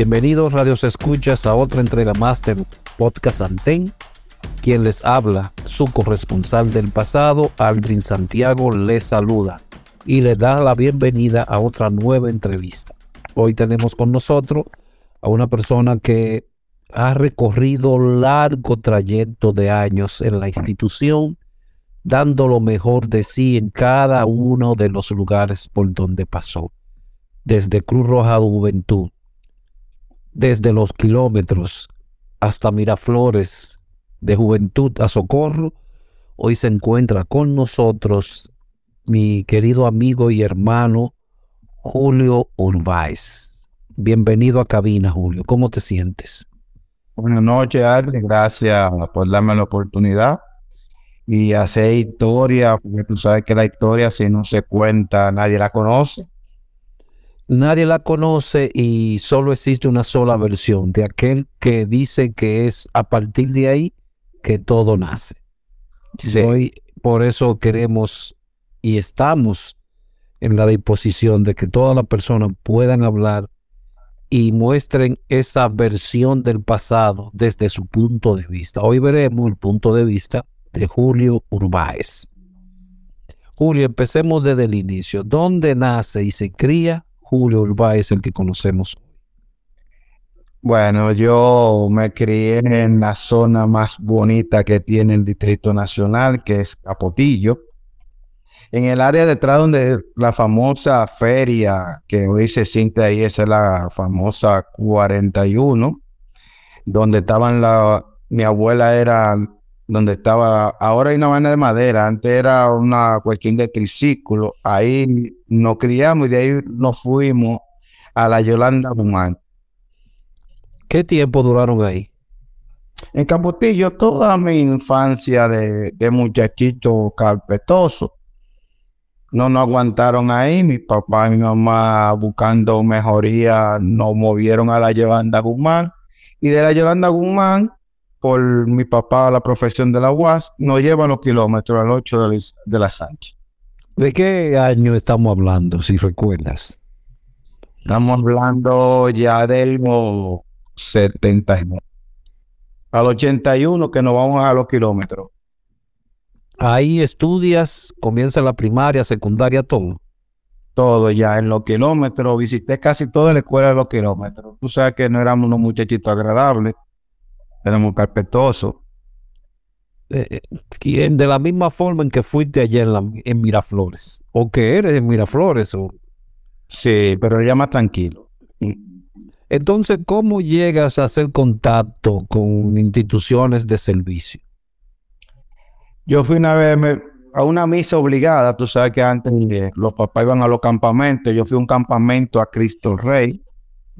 Bienvenidos radios escuchas a otra entrega más del podcast Anten. Quien les habla, su corresponsal del pasado, Aldrin Santiago, les saluda y le da la bienvenida a otra nueva entrevista. Hoy tenemos con nosotros a una persona que ha recorrido largo trayecto de años en la institución, dando lo mejor de sí en cada uno de los lugares por donde pasó, desde Cruz Roja Juventud, desde los kilómetros hasta Miraflores, de Juventud a Socorro, hoy se encuentra con nosotros mi querido amigo y hermano Julio Urbáez. Bienvenido a cabina, Julio. ¿Cómo te sientes? Buenas noches, Arle. Gracias por darme la oportunidad y hacer historia, porque tú sabes que la historia, si no se cuenta, nadie la conoce nadie la conoce y solo existe una sola versión de aquel que dice que es a partir de ahí que todo nace. Hoy por eso queremos y estamos en la disposición de que todas las personas puedan hablar y muestren esa versión del pasado desde su punto de vista. Hoy veremos el punto de vista de Julio Urbáez. Julio, empecemos desde el inicio. ¿Dónde nace y se cría Julio Urbáez, el que conocemos? Bueno, yo me crié en la zona más bonita que tiene el Distrito Nacional, que es Capotillo. En el área detrás donde la famosa feria que hoy se siente ahí, es la famosa 41, donde estaban la, mi abuela era donde estaba, ahora hay una vaina de madera, antes era una cuestión de triciclo, ahí nos criamos y de ahí nos fuimos a la Yolanda Guzmán. ¿Qué tiempo duraron ahí? En Capotillo, toda mi infancia de, de muchachito carpetoso. No nos aguantaron ahí, mi papá y mi mamá buscando mejoría nos movieron a la Yolanda Guzmán y de la Yolanda Guzmán por mi papá la profesión de la UAS, nos lleva los kilómetros al 8 de, la Sánchez. ¿De qué año estamos hablando, si recuerdas? Estamos hablando ya del 79. Al 81 que nos vamos a los kilómetros. Ahí estudias, comienza la primaria, secundaria, todo. Todo ya en los kilómetros. Visité casi toda la escuela de los kilómetros. Tú sabes que no éramos unos muchachitos agradables muy carpetoso. Eh, eh de la misma forma en que fuiste ayer en, Miraflores, o que eres en Miraflores, o... Sí, pero ya más tranquilo. Entonces, ¿cómo llegas a hacer contacto con instituciones de servicio? Yo fui una vez a una misa obligada, tú sabes que antes eh, los papás iban a los campamentos, yo fui a un campamento a Cristo Rey,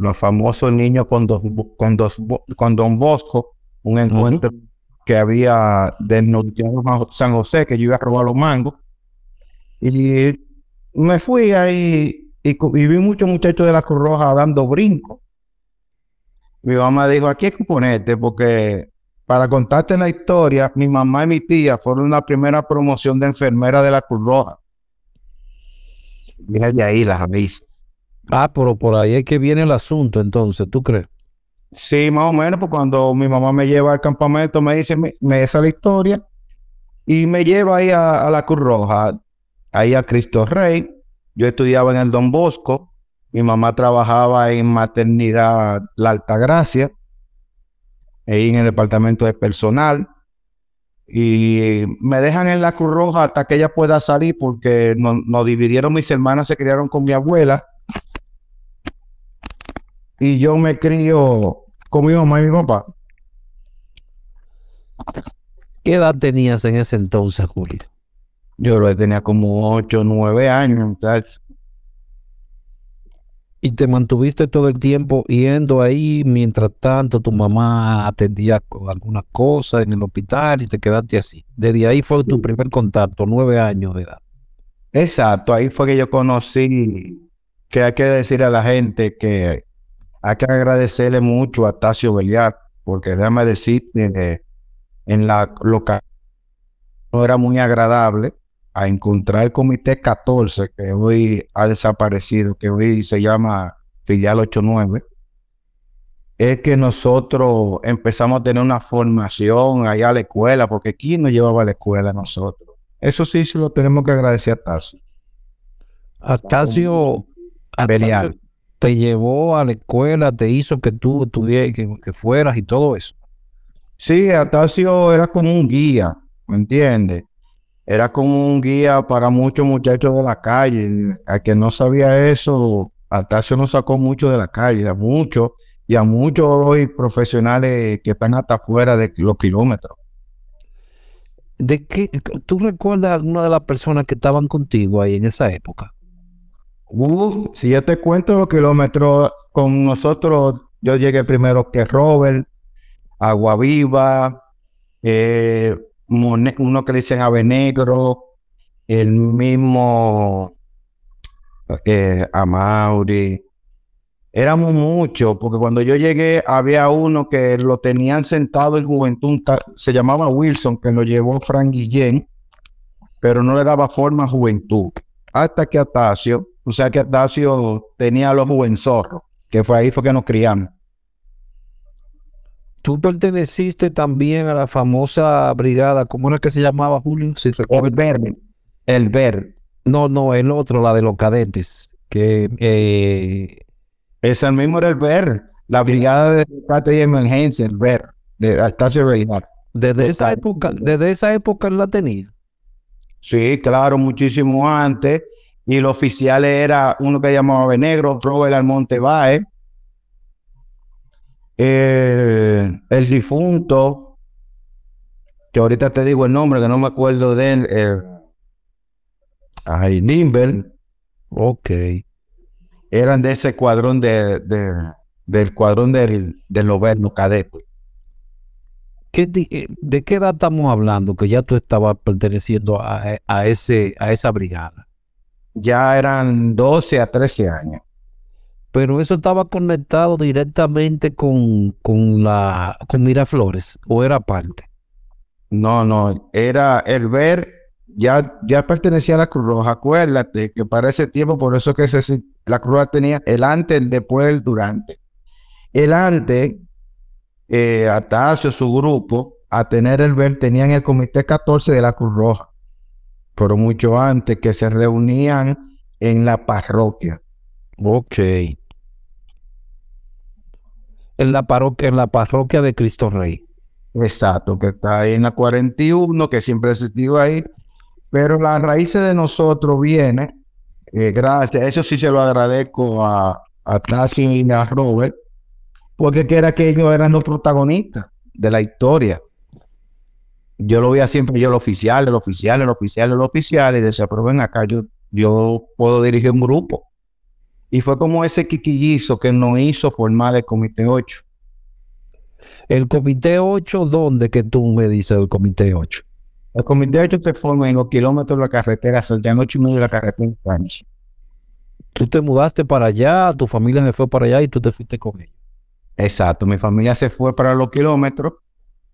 los famosos niños con, dos, con, dos, con Don Bosco, un encuentro que había del San José, que yo iba a robar los mangos. Y me fui ahí y, vi muchos muchachos de la Cruz Roja dando brinco. Mi mamá dijo, aquí hay que ponerte porque para contarte la historia, mi mamá y mi tía fueron la primera promoción de enfermera de la Cruz Roja. Viene de ahí las avisas. Ah, pero por ahí es que viene el asunto entonces, ¿tú crees? Sí, más o menos, pues cuando mi mamá me lleva al campamento, me dice, me, me la historia y me lleva ahí a, la Cruz Roja, ahí a Cristo Rey. Yo estudiaba en el Don Bosco, mi mamá trabajaba en maternidad La Altagracia, ahí en el departamento de personal. Y me dejan en la Cruz Roja hasta que ella pueda salir porque nos dividieron, mis hermanas se criaron con mi abuela. Y yo me crío con mi mamá y mi papá. ¿Qué edad tenías en ese entonces, Julio? Yo lo tenía como 8 o 9 años. Y te mantuviste todo el tiempo yendo ahí, mientras tanto tu mamá atendía algunas cosas en el hospital y te quedaste así. Desde ahí fue tu primer contacto, nueve años de edad. Exacto, ahí fue que yo conocí que hay que decir a la gente que hay que agradecerle mucho a Tacio Beliar, porque déjame decir que en la local no era muy agradable a encontrar el comité 14, que hoy ha desaparecido, que hoy se llama filial 89, es que nosotros empezamos a tener una formación allá a la escuela, porque ¿quién nos llevaba a la escuela nosotros? Eso sí se lo tenemos que agradecer a Tacio. A Tacio, te llevó a la escuela, te hizo que tú estuvieras, que, que fueras y todo eso. Sí, Atacio era como un guía, ¿me entiendes? Era como un guía para muchos muchachos de la calle. A quien no sabía eso, Atacio nos sacó mucho de la calle, a muchos, y a muchos hoy profesionales que están hasta fuera de los kilómetros. ¿De qué? ¿Tú recuerdas alguna de las personas que estaban contigo ahí en esa época? Uh, si yo te cuento los kilómetros, con nosotros yo llegué primero que Robert, Agua Viva, eh, uno que le dicen Ave Negro, el mismo eh. Éramos muchos, porque cuando yo llegué había uno que lo tenían sentado en juventud, se llamaba Wilson, que lo llevó Frank Guillén, pero no le daba forma a juventud. Hasta que Atacio, o sea que Atacio tenía los juvenzorros, que fue ahí fue que nos criamos. Tú perteneciste también a la famosa brigada, ¿cómo era que se llamaba, Julio? el verde. El verde. No, no, el otro, la de los cadetes. Que, eh... Ese mismo era el verde. La brigada de rescate y emergencia, el verde, de Estacio Regional. Desde esa época, desde esa época la tenía. Sí, claro, muchísimo antes. Y el oficial era uno que llamaba Benegro, Robert Almonte Baez, eh, el difunto, que ahorita te digo el nombre, que no me acuerdo de él, eh, ay, Nimble. Ok. Eran de ese cuadrón de, del cuadrón del, del cadete. Eh, ¿De qué edad estamos hablando? Que ya tú estabas perteneciendo a, a, ese, a esa brigada. Ya eran 12 a 13 años pero eso estaba conectado directamente con, con la con Miraflores o era parte. No, no, era el ver, ya, ya pertenecía a la Cruz Roja. Acuérdate que para ese tiempo, por eso que la Cruz Roja tenía el antes, el después, el durante. El antes, eh, Atacio, su grupo, a tener el ver, tenían el Comité 14 de la Cruz Roja, pero mucho antes que se reunían en la parroquia. Ok en la parroquia, en la parroquia de Cristo Rey. Exacto, que está ahí en la 41, que siempre ha existido ahí. Pero la raíz de nosotros viene, eh, gracias, eso sí se lo agradezco a, a y a Robert, porque que era que ellos eran los protagonistas de la historia. Yo lo veía siempre yo el oficial, el oficial, el oficial, el oficial, y decía, pero ven acá, yo, yo puedo dirigir un grupo. Y fue como ese quiquillizo que nos hizo formar el Comité 8. ¿El Comité 8 dónde que tú me dices el Comité 8? El comité 8 se forma en los kilómetros de la carretera, Santiago 8 y medio de la carretera Spanish. Tú te mudaste para allá, tu familia se fue para allá y tú te fuiste con ellos. Exacto, mi familia se fue para los kilómetros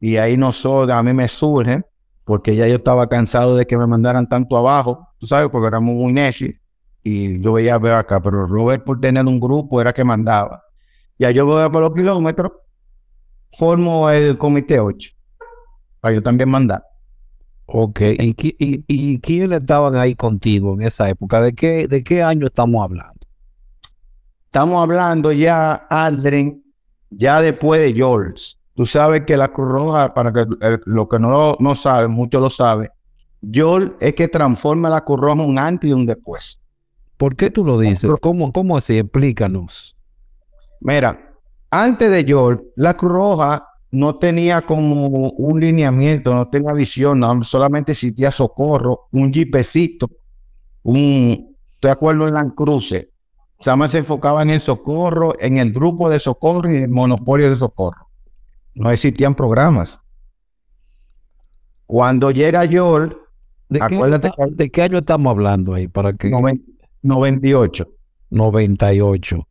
y ahí nosotros, a mí me surge, porque ya yo estaba cansado de que me mandaran tanto abajo, tú sabes, porque éramos muy necios y yo veía ver acá, pero Robert por tener un grupo era que mandaba. Ya yo voy por los kilómetros, formo el comité 8, para yo también mandar. Ok, ¿Y, qui- y, y quiénes estaban ahí contigo en esa época? ¿De qué, de qué año estamos hablando? Estamos hablando ya, Aldrin, ya después de George. Tú sabes que la Cruz Roja, para que eh, lo que no, no saben, muchos lo saben, George es que transforma la Cruz Roja un antes y un después. ¿Por qué tú lo dices? ¿Cómo, cómo así? Explícanos. Mira, antes de George, la Cruz Roja no tenía como un lineamiento, no tenía visión, no, solamente existía socorro, un jipecito, un, ¿te acuerdo en la cruce? Sama se enfocaba en el socorro, en el grupo de socorro y el monopolio de socorro. No existían programas. Cuando llega George, ¿De qué, Acuérdate esta- ¿De qué año estamos hablando ahí? Para que... noven- 98. 98.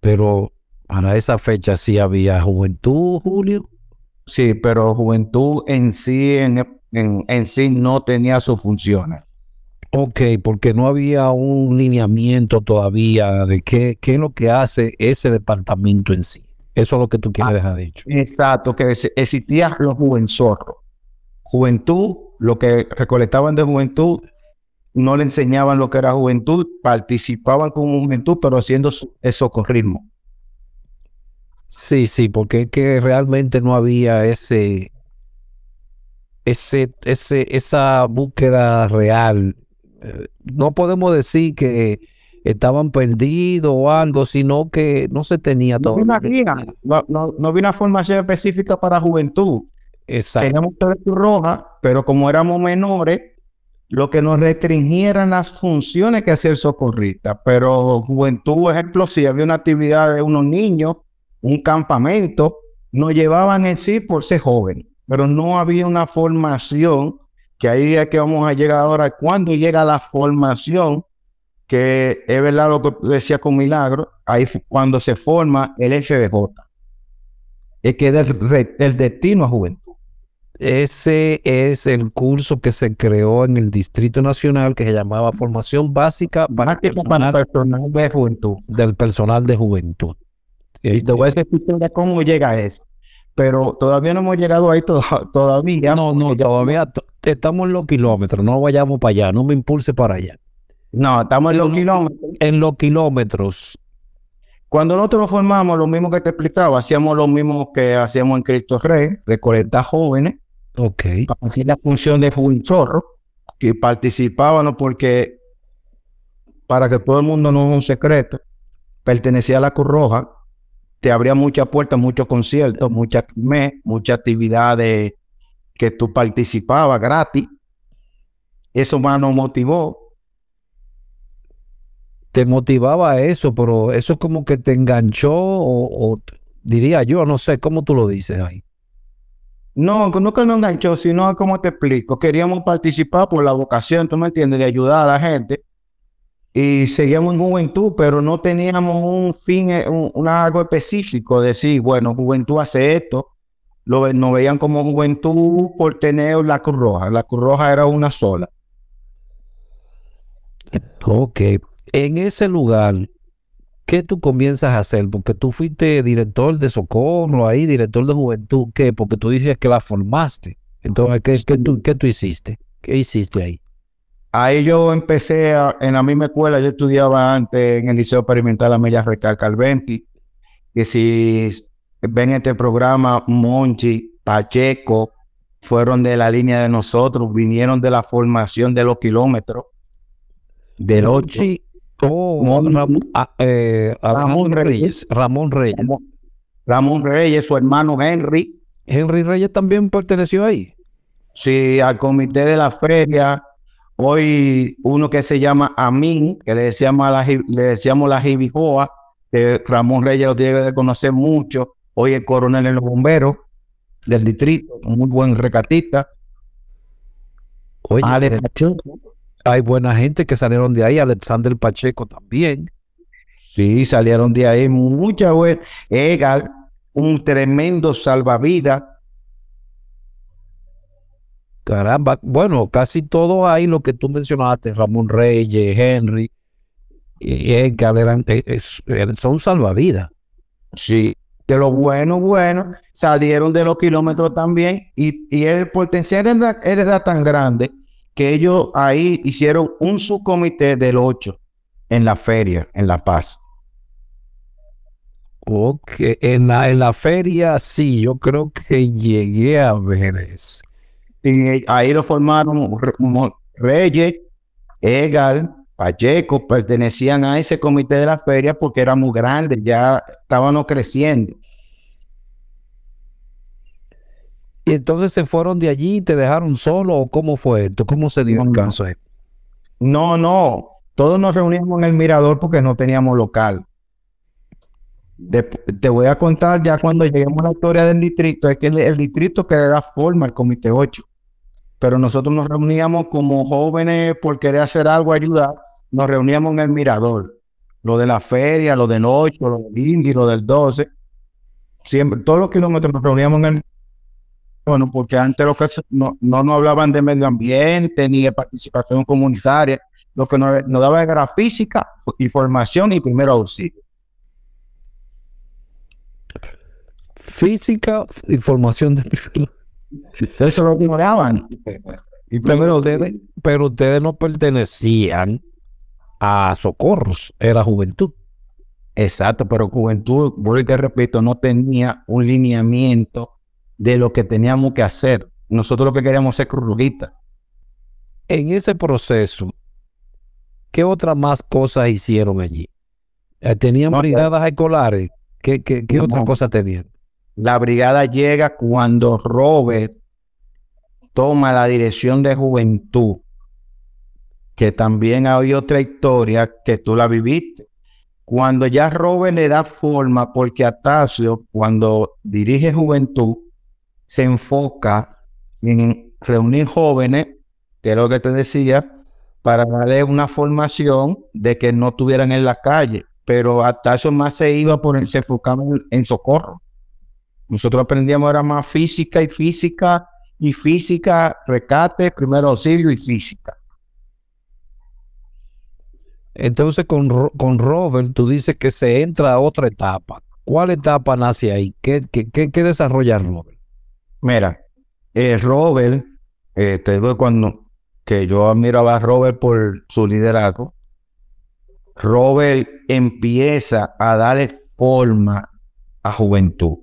Pero para esa fecha sí había juventud, Julio. Sí, pero juventud en sí, en, en, en sí no tenía sus funciones. Ok, porque no había un lineamiento todavía de qué, qué es lo que hace ese departamento en sí. Eso es lo que tú quieres dejar dicho. Exacto, que ex- existía los juvenzorros. Juventud, lo que recolectaban de juventud, no le enseñaban lo que era juventud, participaban como juventud, pero haciendo el socorrismo. Sí, sí, porque es que realmente no había ese, ese, ese, esa búsqueda real. Eh, no podemos decir que estaban perdidos o algo, sino que no se tenía No todo. guía, no, no, no había una formación específica para juventud. Exacto. Teníamos roja, pero como éramos menores, lo que nos restringía eran las funciones que hacía el socorrista. Pero juventud, ejemplo, si había una actividad de unos niños, un campamento, nos llevaban en sí por ser joven, pero no había una formación, que ahí es que vamos a llegar ahora, cuando llega la formación, que es verdad lo que decía con Milagro, ahí cuando se forma el FBJ, es que es el, re- el destino a juventud. Ese es el curso que se creó en el Distrito Nacional que se llamaba Formación Básica para, personal personal de juventud. del personal de juventud. Y te voy a decir cómo llega a eso. Pero todavía no hemos llegado ahí to- todavía. No, no, todavía estamos en los kilómetros, no vayamos para allá, no me impulse para allá. No, estamos en los kilómetros. En los kilómetros, Cuando nosotros nos formamos, lo mismo que te explicaba, hacíamos lo mismo que hacíamos en Cristo Rey, recolectar jóvenes, ok, para hacer la función de Juvenchorro, que participaban porque, para que todo el mundo no es un secreto, pertenecía a la Cruz Roja, te abría muchas puertas, muchos conciertos, muchas mes, muchas actividades que tú participabas gratis. Eso más nos motivó. Te motivaba eso, pero eso es como que te enganchó o, diría yo, no sé, ¿cómo tú lo dices ahí? No, no que nos enganchó, sino como te explico, queríamos participar por la vocación, tú me entiendes, de ayudar a la gente. Y seguíamos en juventud, pero no teníamos un fin, eh, un, un algo específico, decir, bueno, juventud hace esto. Lo, nos veían como juventud por tener la Cruz Roja. La Cruz Roja era una sola. Ok, en ese lugar, ¿qué tú comienzas a hacer? Porque tú fuiste director de socorro ahí, director de juventud, ¿qué? Porque tú dices que la formaste. Entonces, ¿qué, qué tú, qué tú hiciste? ¿Qué hiciste ahí? Ahí yo empecé a- en la misma escuela, yo estudiaba antes en el Liceo Experimental Amelia Recal Calventi, que si ven este programa, Monchi, Pacheco, fueron de la línea de nosotros, vinieron de la formación de los kilómetros, del 8. Sí. Oh, Ram- ah, eh, Ramón Reyes. Reyes. Ramón Reyes. Ramón Reyes, su hermano Henry, Henry Reyes también perteneció ahí. sí, al comité de la feria, hoy uno que se llama Amin, que le decíamos, a la, le decíamos la Jibijoa, que Ramón Reyes lo tiene que conocer mucho, hoy es coronel en los bomberos del distrito, muy buen recatista. Oye, Ah, de. Hay buena gente que salieron de ahí, Alexander Pacheco también. Sí, salieron de ahí muchas buenas. Egal, un tremendo salvavidas. Caramba, bueno, casi todo ahí lo que tú mencionaste, Ramón Reyes, Henry, y Edgar, eran, eh, eran- son salvavidas. Sí, de lo bueno, bueno, salieron de los kilómetros también y, y el potencial era, era tan grande que ellos ahí hicieron un subcomité del 8 en la feria, en La Paz. Ok, en la, en la feria sí, yo creo que llegué a ver eso. Y ahí lo formaron Reyes, Egal, Pacheco, pertenecían a ese comité de la feria porque era muy grande, ya estaban creciendo. Y entonces se fueron de allí y te dejaron solo, ¿o cómo fue esto? ¿Cómo se dio No, el caso? No, no, todos nos reuníamos en el mirador porque no teníamos local. De- te voy a contar ya cuando lleguemos a la historia del distrito, es que el, el distrito que le da forma al Comité 8. Pero nosotros nos reuníamos como jóvenes por querer hacer algo, ayudar, nos reuníamos en el mirador. Lo de la feria, lo del 8, lo del Indy, lo del 12. Siempre, todos los kilómetros nos reuníamos en el bueno, porque antes lo que no, no nos hablaban de medio ambiente ni de participación comunitaria. Lo que nos, nos daba era física, información y primero auxilio. Física, información de primero. Eso es lo daban. Y Pero primero ustedes, pero ustedes no pertenecían a Socorros, era juventud. Exacto, pero Juventud, vuelvo y te repito, no tenía un lineamiento de lo que teníamos que hacer. Nosotros lo que queríamos ser crurruguitas. En ese proceso, ¿qué otras más cosas hicieron allí? Eh, ¿Tenían No, brigadas escolares? ¿Qué, qué, qué No. otra cosa tenían? La brigada llega cuando Robert toma la dirección de juventud, que también hay otra historia que tú la viviste. Cuando ya Robert le da forma, porque Atacio, cuando dirige juventud, se enfoca en reunir jóvenes, que es lo que te decía, para darle una formación de que no estuvieran en la calle. Pero Atacio más se iba por se en- socorro. Nosotros aprendíamos era más física y física y física, recate, primer auxilio y física. Entonces, con, con Robert, tú dices que se entra a otra etapa. ¿Cuál etapa nace ahí? ¿Qué, qué, qué- qué desarrolla Robert? Mira, eh, Robert, eh, te cuando que yo admiraba a Robert por su liderazgo. Robert empieza a darle forma a Juventud.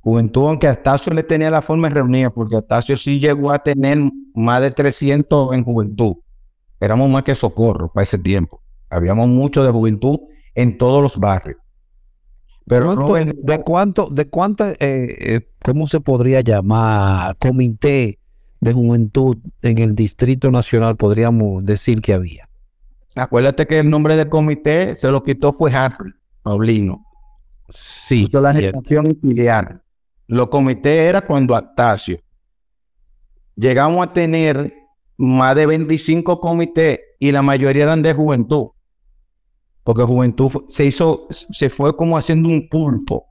Juventud, aunque Astacio le tenía la forma reunida, porque Astacio sí llegó a tener más de 300 en Juventud. Éramos más que socorro para ese tiempo. Habíamos mucho de Juventud en todos los barrios. Pero ¿Cuánto- Robert, ¿De cuánto, de cuánta, eh, eh, cómo se podría llamar, comité de juventud en el Distrito Nacional, podríamos decir que había? acuérdate que el nombre del comité se lo quitó fue Harry Paulino. Sí, Hizo la gestación filial. Los comités era cuando Astacio. Llegamos a tener más de 25 comités y la mayoría eran de juventud. Porque juventud se hizo, se fue como haciendo un pulpo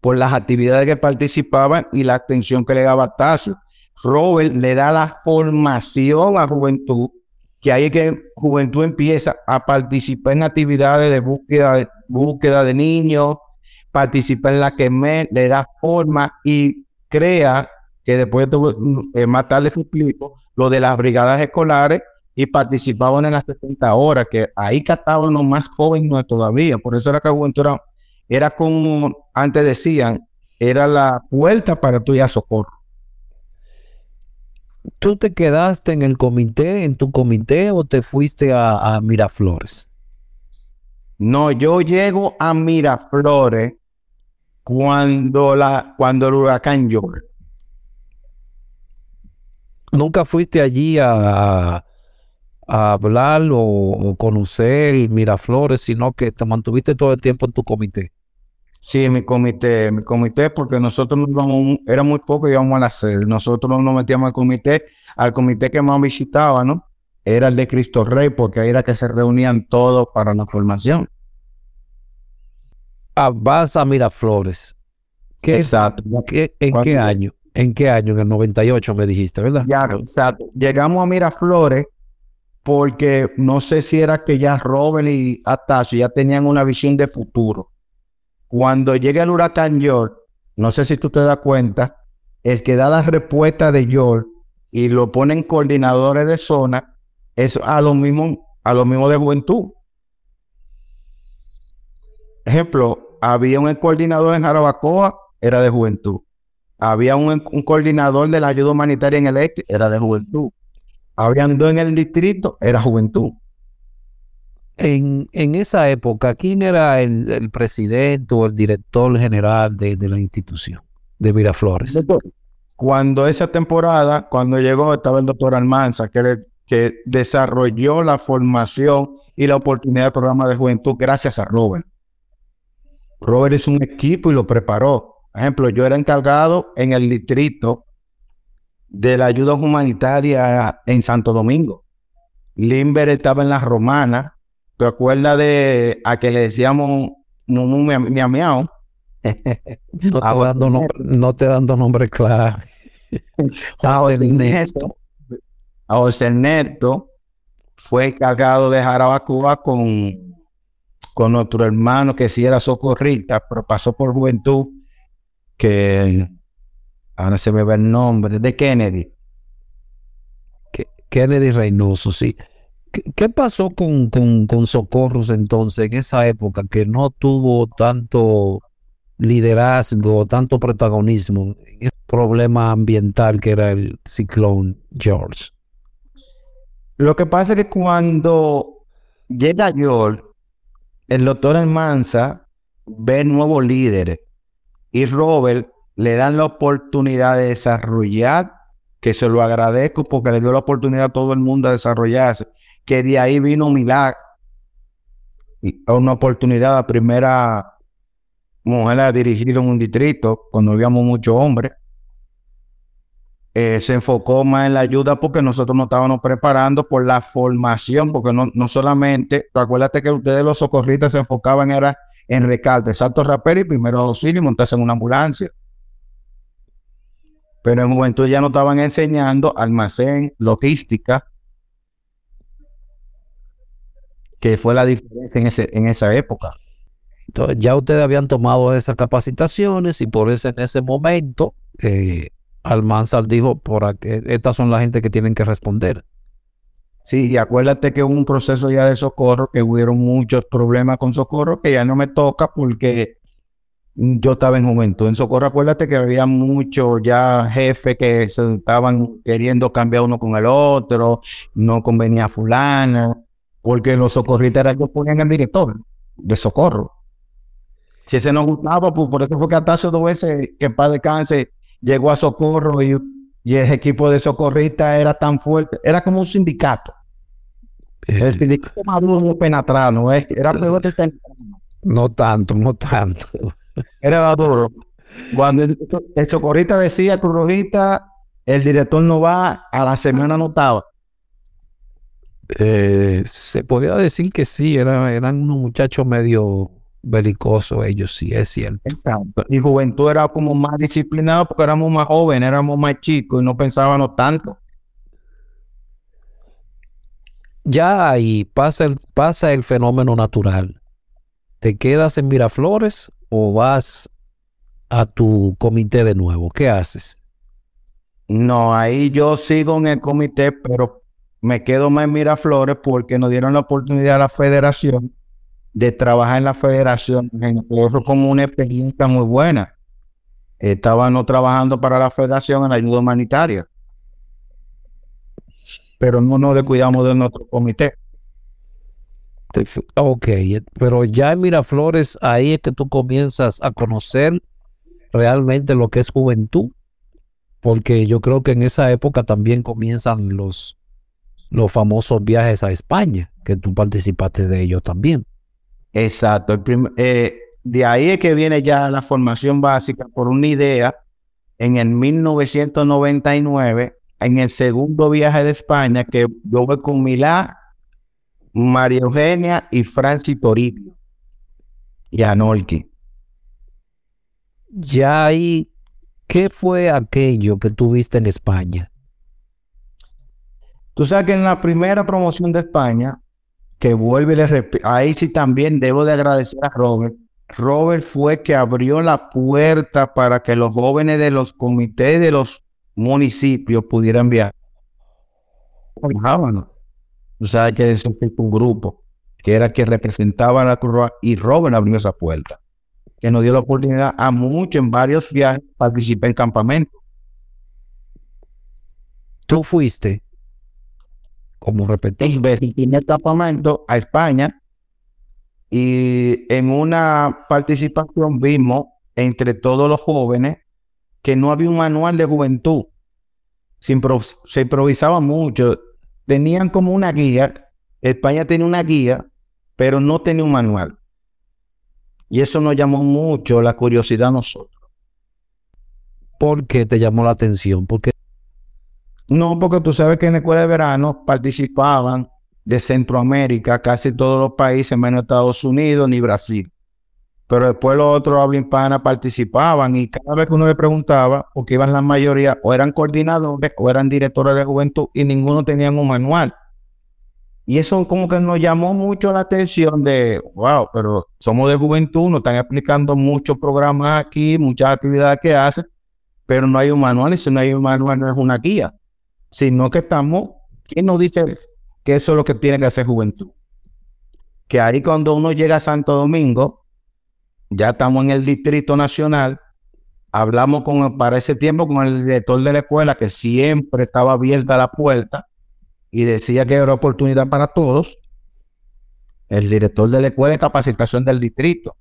por las actividades que participaban y la atención que le daba Astacio. Robert le da la formación a juventud, que ahí es que juventud empieza a participar en actividades de búsqueda de, búsqueda de niños, participa en la que me le da forma y crea que después eh, más tarde explico lo de las brigadas escolares y participaban en las 70 horas, que ahí captaban los más jóvenes todavía. Por eso era que Juventud era, era como antes decían, era la puerta para tu ya socorro. ¿Tú te quedaste en el comité, en tu comité, o te fuiste a, a Miraflores? No, yo llego a Miraflores cuando la cuando el huracán George. ¿Nunca fuiste allí a, a- a hablar o, o conocer Miraflores, sino que te mantuviste todo el tiempo en tu comité? Sí, mi comité, mi comité, porque nosotros nos íbamos, era muy poco, íbamos a la sede. Nosotros nos metíamos al comité, al comité que más visitaba, ¿no? Era el de Cristo Rey, porque ahí era que se reunían todos para la formación. Ah, vas a Miraflores. ¿Qué, Exacto. ¿qué- ¿En qué año? ¿En qué año? En el 98 me dijiste, ¿verdad? Ya, exacto. Llegamos a Miraflores porque no sé si era que ya Robert y Atacio ya tenían una visión de futuro. Cuando llega el huracán George, no sé si tú te das cuenta, el que da la respuesta de George y lo ponen coordinadores de zona, es a lo mismo, a lo mismo de juventud. Ejemplo, había un coordinador en Jarabacoa, era de juventud. Había un, un coordinador de la ayuda humanitaria en el este, era de juventud. Habían dos en el distrito, era juventud. En, en esa época, ¿quién era el, el presidente o el director general de, de la institución de Miraflores? Cuando esa temporada, cuando llegó, estaba el doctor Almanza, que, le- que desarrolló la formación y la oportunidad del programa de juventud gracias a Robert. Robert es un equipo y lo preparó. Por ejemplo, yo era encargado en el distrito de la ayuda humanitaria en Santo Domingo. Limber estaba en la romana. ¿Te acuerdas de a que le decíamos Mumu mia- mia- miau? No te, Ah, dando nombre, no te dando nombre clave. José Ernesto. a José Ernesto fue encargado de Jarabacoa con, con nuestro hermano que sí era socorrista, pero pasó por juventud, que ahora se me ve el nombre, de Kennedy. Ke- Kennedy Reynoso, sí. ¿Qué, qué pasó con, con, con Socorros entonces en esa época que no tuvo tanto liderazgo, tanto protagonismo en ese problema ambiental que era el ciclón George? Lo que pasa es que cuando llega George, el doctor Almanza ve nuevos líderes y Robert le dan la oportunidad de desarrollar, que se lo agradezco porque le dio la oportunidad a todo el mundo a desarrollarse, que de ahí vino milagro. Una oportunidad, la primera mujer a dirigir en un distrito, cuando habíamos muchos hombres. Eh, se enfocó más en la ayuda porque nosotros nos estábamos preparando por la formación, porque no, no solamente, acuérdate que ustedes los socorristas se enfocaban era en recarte, salto rapero y primero auxilio y montarse en una ambulancia. Pero en juventud ya nos estaban enseñando almacén, logística, que fue la diferencia en, ese, en esa época. Entonces, ya ustedes habían tomado esas capacitaciones y por eso en ese momento eh, Almanzar dijo, por aquí- estas son la gente que tienen que responder. Sí, y acuérdate que hubo un proceso ya de socorro, que hubieron muchos problemas con socorro, que ya no me toca porque yo estaba en juventud. En socorro, acuérdate que había muchos ya jefes que se estaban queriendo cambiar uno con el otro, no convenía a fulano, porque los socorristas eran los que ponían el director de socorro. Si ese no gustaba, pues por eso fue que Atacio dos veces, que en paz descanse, llegó a socorro y, y el equipo de socorristas era tan fuerte, era como un sindicato. Eh, El sindicato maduro no penetrado, ¿no? es? Era peor que el no tanto, no tanto. Era duro. Cuando el, el socorrista decía, tu rojita, el director no va, a la semana no estaba. Eh, se podría decir que sí, era- eran unos muchachos medio belicosos, ellos sí, es cierto. Exacto. Y juventud era como más disciplinado porque éramos más jóvenes, éramos más chicos y no pensábamos tanto. Ya ahí pasa el, pasa el fenómeno natural. ¿Te quedas en Miraflores o vas a tu comité de nuevo? ¿Qué haces? No, ahí yo sigo en el comité, pero me quedo más en Miraflores porque nos dieron la oportunidad a la federación de trabajar en la federación. Eso como una experiencia muy buena. Estábamos trabajando para la federación en la ayuda humanitaria. Pero no nos descuidamos de nuestro comité. Ok, pero ya en Miraflores ahí es que tú comienzas a conocer realmente lo que es juventud, porque yo creo que en esa época también comienzan los, los famosos viajes a España, que tú participaste de ellos también. Exacto. Eh, de ahí es que viene ya la formación básica por una idea en el 1999, en el segundo viaje de España, que yo voy con Milá, María Eugenia y Francis Toribio y Anolki. Ya ahí, ¿qué fue aquello que tuviste en España? Tú sabes que en la primera promoción de España, que vuelve y ahí sí también debo de agradecer a Robert. Robert fue que abrió la puerta para que los jóvenes de los comités de los municipios pudieran viajar. Tú sabes que eso fue un grupo que era que representaba a la Cruz y Robert abrió esa puerta, que nos dio la oportunidad a muchos en varios viajes participar en campamento. Tú fuiste como repetí, en el campamento a España y en una participación vimos entre todos los jóvenes que no había un manual de juventud. Se, se improvisaba mucho. Tenían como una guía. España tenía una guía, pero no tenía un manual. Y eso nos llamó mucho la curiosidad a nosotros. ¿Por qué te llamó la atención? Porque no, porque tú sabes que en la escuela de verano participaban de Centroamérica, casi todos los países, menos Estados Unidos ni Brasil. Pero después los otros habla hispana participaban y cada vez que uno le preguntaba, porque iban la mayoría, o eran coordinadores o eran directores de juventud y ninguno tenía un manual. Y eso como que nos llamó mucho la atención de, wow, pero somos de juventud, nos están explicando muchos programas aquí, muchas actividades que hacen, pero no hay un manual y si no hay un manual no es una guía sino que estamos, ¿quién nos dice que eso es lo que tiene que hacer juventud? Que ahí cuando uno llega a Santo Domingo, ya estamos en el Distrito Nacional, hablamos para ese tiempo con el director de la escuela, que siempre estaba abierta la puerta y decía que era oportunidad para todos, el director de la escuela de capacitación del distrito.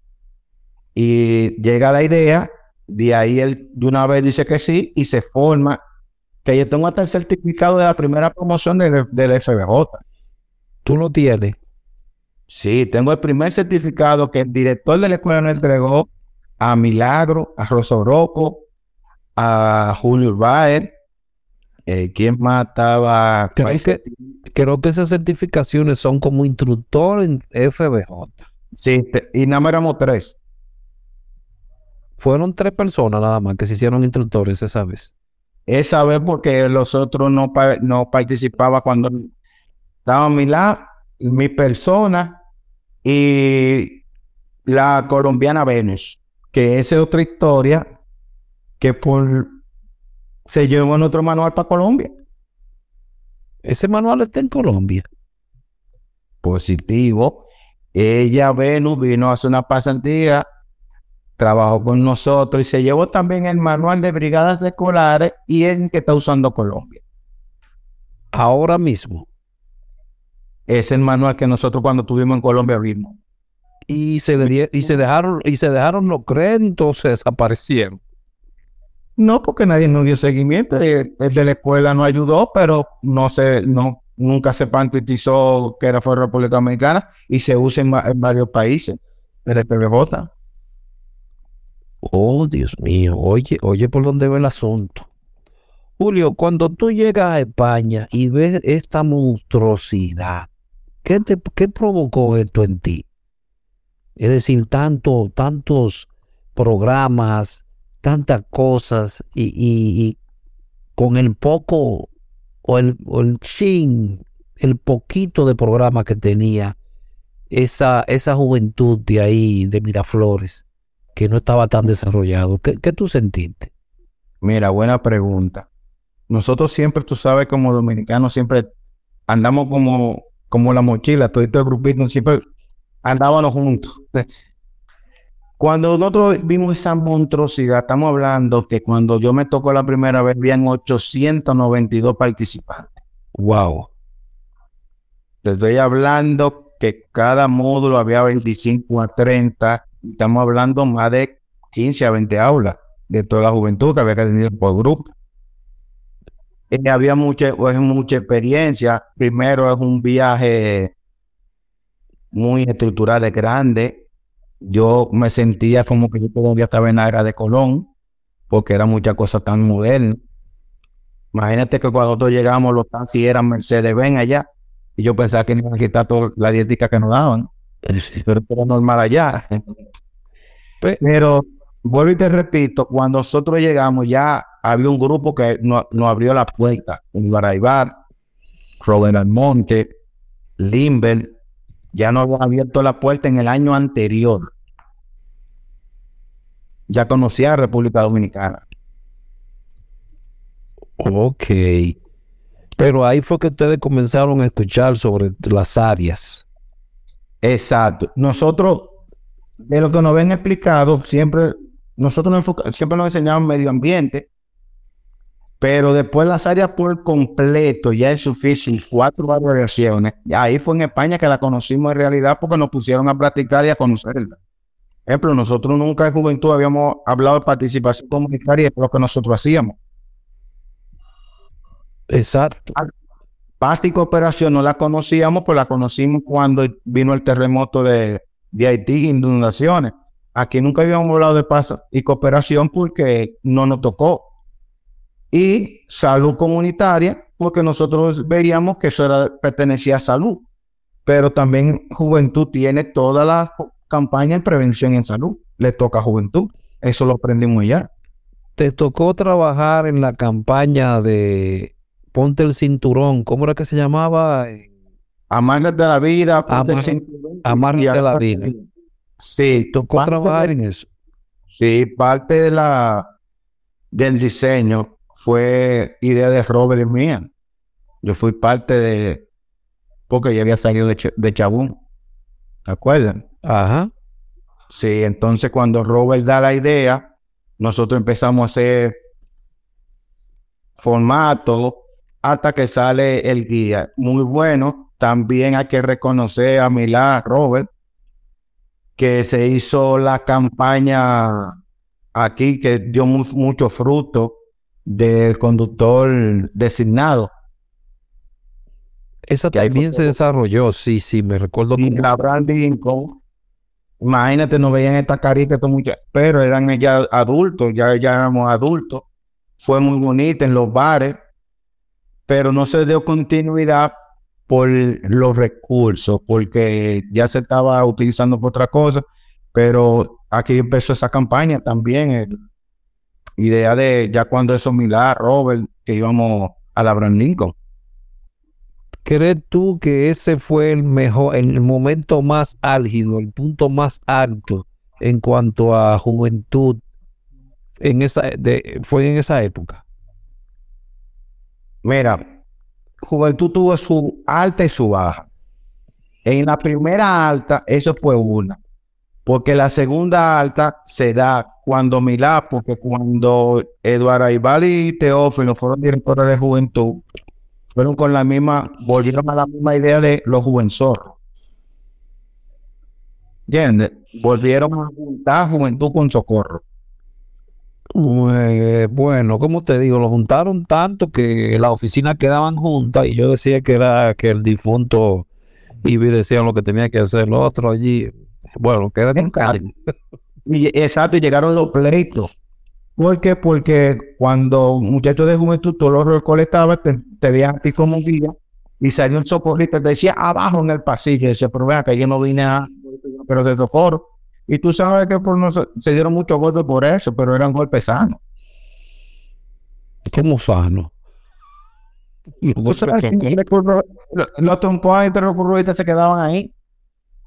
Y llega la idea, de ahí él de una vez dice que sí y se forma que yo tengo hasta el certificado de la primera promoción del, FBJ. ¿Tú lo tienes? Sí, tengo el primer certificado que el director de la escuela nos entregó a Milagro, a Rosa Oroco, a Julio Baer. Eh, ¿Quién más estaba? Creo que, creo que esas certificaciones son como instructor en FBJ. Sí, y nada más éramos tres. Fueron tres personas nada más que se hicieron instructores esa vez. Esa vez porque los otros no, no participaban cuando estaba a mi lado, mi persona y la colombiana Venus, que esa es otra historia que por se llevó en otro manual para Colombia. Ese manual está en Colombia. Positivo. Ella, Venus, vino a hacer una pasantía trabajó con nosotros y se llevó también el manual de brigadas escolares y el que está usando Colombia. Ahora mismo. Es el manual que nosotros cuando estuvimos en Colombia vimos. Y se, le y se dejaron y se dejaron los créditos, se desaparecieron. No, porque nadie nos dio seguimiento. El, de la escuela no ayudó, pero no se, no, nunca se pantitizó que era fuera República Dominicana y se usa en, varios países. El PBJ. Oh, Dios mío, oye, oye por dónde va el asunto. Julio, cuando tú llegas a España y ves esta monstruosidad, ¿qué, te, qué provocó esto en ti? Es decir, tanto, tantos programas, tantas cosas y, con el poco o el, el chin, el poquito de programa que tenía esa, esa juventud de ahí, de Miraflores que no estaba tan desarrollado. ¿Qué, tú sentiste? Mira, buena pregunta. Nosotros siempre, tú sabes, como dominicanos, siempre andamos como, como la mochila, todo este grupito, siempre andábamos juntos. Cuando nosotros vimos esa monstruosidad, estamos hablando que cuando yo me tocó la primera vez, habían 892 participantes. Wow. Te estoy hablando que cada módulo había 25 a 30 Estamos hablando más de 15 a 20 aulas de toda la juventud que había que tener por grupo. Eh, había mucha, pues, mucha experiencia. Primero es un viaje muy estructural, grande. yo me sentía como que yo todavía estaba en la era de Colón, porque era mucha cosa tan moderna. Imagínate que cuando nosotros llegamos, los taxis eran Mercedes-Benz allá, y yo pensaba que iban a quitar toda la dietética que nos daban, pero era normal allá. Pero, vuelvo y te repito, cuando nosotros llegamos, ya había un grupo que nos no abrió la puerta, en Baraibar, Robert Almonte, Limber, ya nos habían abierto la puerta en el año anterior. Ya conocía a República Dominicana. Ok. Pero ahí fue que ustedes comenzaron a escuchar sobre las áreas. Exacto. Nosotros, de lo que nos ven explicado, siempre, nosotros siempre nos enseñamos medio ambiente, pero después las áreas por completo ya es suficiente, cuatro variaciones. Ahí fue en España que la conocimos en realidad porque nos pusieron a practicar y a conocerla. Ejemplo, nosotros nunca en juventud habíamos hablado de participación comunitaria, es lo que nosotros hacíamos. Exacto. Paz y cooperación no la conocíamos, pues la conocimos cuando vino el terremoto de, de Haití, inundaciones. Aquí nunca habíamos hablado de paz y cooperación porque no nos tocó y salud comunitaria, porque nosotros veíamos que eso era, pertenecía a salud, pero también juventud tiene toda la campaña en prevención en salud, le toca a juventud, eso lo aprendimos ya. Te tocó trabajar en la campaña de Ponte el cinturón, ¿cómo era que se llamaba? Amárgate de la vida, ponte el cinturón. de la vida. Sí, tocó trabajar en eso. Sí, parte de la del diseño fue idea de Robert y mía. Yo fui parte de, porque yo había salido de, de Chabún. ¿Te acuerdan? Ajá. Sí, entonces cuando Robert da la idea, nosotros empezamos a hacer formato hasta que sale el guía. Muy bueno. También hay que reconocer a Milá, Robert, que se hizo la campaña aquí que dio mucho fruto del conductor designado. Esa también se desarrolló, sí, sí, me recuerdo. Y la Lincoln, imagínate, no veían esta carita, pero eran ya adultos, ya, ya éramos adultos. Fue muy bonita en los bares, pero no se dio continuidad por los recursos, porque ya se estaba utilizando por otra cosa, pero aquí empezó esa campaña también, el, idea de ya cuando eso Milá, Robert, que íbamos a la Brand Lincoln. ¿Crees tú que ese fue el mejor, el momento más álgido, el punto más alto en cuanto a juventud en esa, de, fue en esa época? Mira, juventud tuvo su alta y su baja. En la primera alta, eso fue una porque la segunda alta se da cuando Milá, porque cuando Eduardo Aibal y Teófilo fueron directores de juventud, fueron con la misma, volvieron a la misma idea de los juvenzoros. ¿Entiendes? Volvieron a juntar juventud con socorro. Eh, bueno, como te digo, lo juntaron tanto que las oficinas quedaban juntas y yo decía que era que el difunto y decía lo que tenía que hacer el otro allí. Bueno, queda con y, Exacto, y llegaron los pleitos. ¿Por qué? Porque cuando muchachos de juventud tú los recolectabas, te, te veían a ti como guía y salió un socorrista y te decía abajo en el pasillo. Y decía, pero vea que yo no vine a. Pero de socorro. Y tú sabes que por no, se dieron muchos golpes por eso, pero eran golpes sanos. ¿Cómo sanos? Los trompos se quedaban ahí.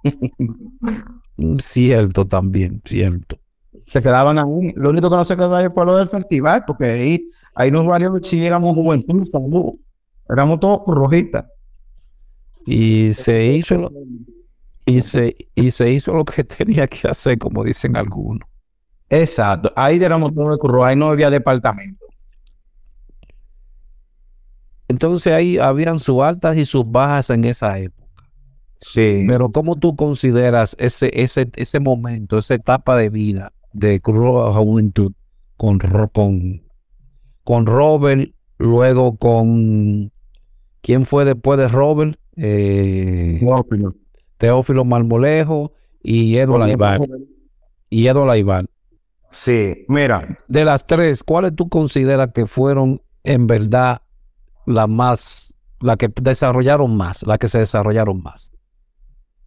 cierto también, cierto. Se quedaban ahí. Lo único que no se quedaba ahí fue lo del festival, porque ahí, ahí nos varios si éramos juventud, éramos todos rojitas. Y se hizo lo, y se, y se hizo lo que tenía que hacer, como dicen algunos. Exacto. Ahí éramos todos curro, ahí no había departamento. Entonces ahí habían sus altas y sus bajas en esa época. Sí. Pero ¿cómo tú consideras ese, ese, ese momento, esa etapa de vida de Cruz Juventud con, con, con Robert, luego con... ¿Quién fue después de Robert? Eh, Teófilo. Teófilo Marmolejo y Edo Laibán. Y Edo Laibán. Sí, mira. De las tres, ¿cuáles tú consideras que fueron en verdad las más, la que desarrollaron más, la que se desarrollaron más?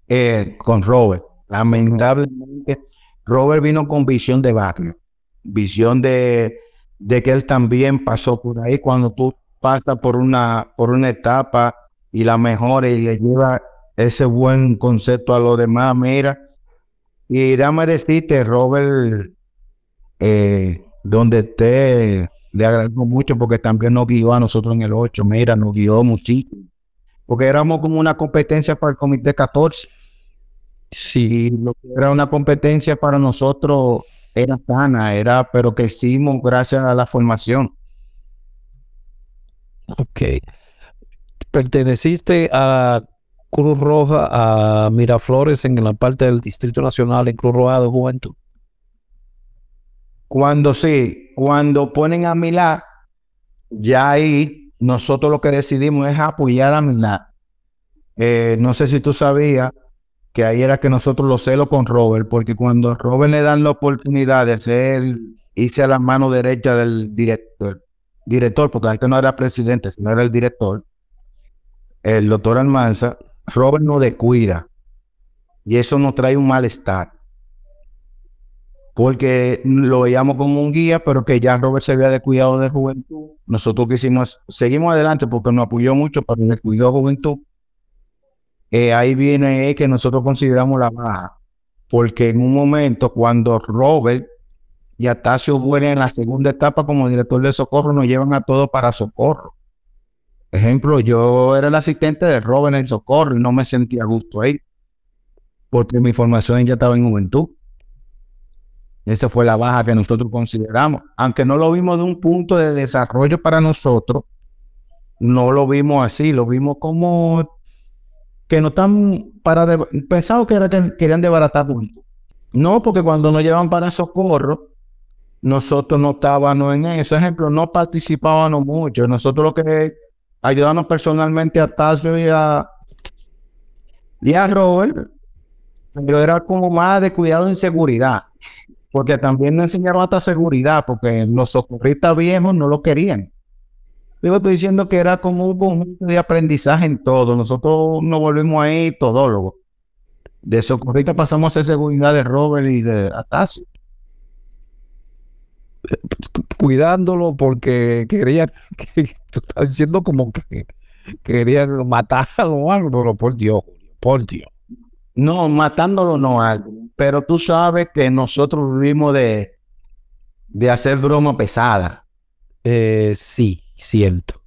Eh, con Robert. Lamentablemente, Robert vino con visión de barrio, visión de, de que él también pasó por ahí cuando tú pasas por una, por una etapa y la mejora y le lleva ese buen concepto a los demás, mira. Y déjame decirte, Robert, eh, donde esté, le agradezco mucho porque también nos guió a nosotros en el 8, mira, nos guió muchísimo. Porque éramos como una competencia para el Comité 14. Sí. Y lo que era una competencia para nosotros era sana, era, pero que hicimos gracias a la formación. Ok. Perteneciste a Cruz Roja, a Miraflores en la parte del Distrito Nacional en Cruz Roja de Juventud. Cuando sí, cuando ponen a Milá, ya ahí nosotros lo que decidimos es apoyar a Milá. Eh, no sé si tú sabías que ahí era que nosotros lo celo con Robert, porque cuando a Robert le dan la oportunidad de ser, irse a la mano derecha del director, director, porque antes no era presidente, sino era el director, el doctor Almanza, Robert no descuida. Y eso nos trae un malestar porque lo veíamos como un guía, pero que ya Robert se había descuidado de juventud. Nosotros quisimos, seguimos adelante porque nos apoyó mucho, pero descuidó juventud. Eh, ahí viene que nosotros consideramos la baja, porque en un momento cuando Robert y Atacio vuelven en la segunda etapa como director de socorro, nos llevan a todos para socorro. Ejemplo, yo era el asistente de Robert en el socorro y no me sentía a gusto ahí, porque mi formación ya estaba en juventud. Esa fue la baja que nosotros consideramos. Aunque no lo vimos de un punto de desarrollo para nosotros, no lo vimos así, lo vimos como que no están para... De, pensamos que, era que querían desbaratar puntos. No, porque cuando nos llevan para socorro, nosotros no estábamos en eso. Ejemplo, no participábamos mucho. Nosotros lo que ayudamos personalmente a Tasio y a, y Robert, pero era como más de cuidado en seguridad porque también nos enseñaron hasta seguridad, porque los socorristas viejos no lo querían. Digo, estoy diciendo que era como un conjunto de aprendizaje en todo. Nosotros nos volvimos ahí todólogos. De socorrista pasamos a ser seguridad de Robert y de Atasio. Cuidándolo porque querían, que, tú estás diciendo como que querían matarlo o algo, pero por Dios, por Dios. No, matándolo no algo. Pero tú sabes que nosotros vivimos de, de hacer broma pesada. Eh, sí, cierto.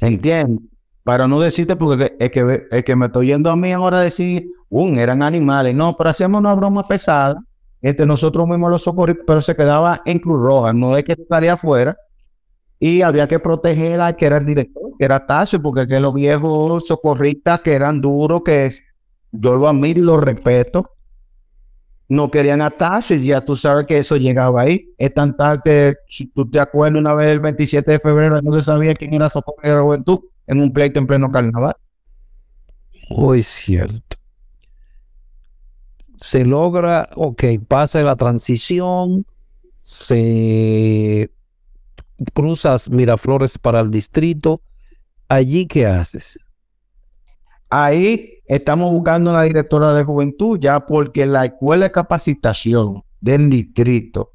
¿Entiendes? Para no decirte, porque es que, es que me estoy yendo a mí ahora a decir, un, eran animales. No, pero hacíamos una broma pesada. Este, nosotros mismos los socorrimos, pero se quedaba en Cruz Roja. No es que estaría afuera. Y había que proteger a que era el director, que era Tacho, porque que los viejos socorristas que eran duros, que yo lo admiro y lo respeto. No querían atarse, ya tú sabes que eso llegaba ahí. Es tan tal que, si tú te acuerdas, una vez el 27 de febrero no se sabía quién era Socorro de la Juventud en un pleito en pleno carnaval. Muy cierto. Se logra, ok, pasa la transición, se cruzas Miraflores para el distrito. ¿Allí qué haces? Ahí estamos buscando una directora de juventud ya porque la escuela de capacitación del distrito,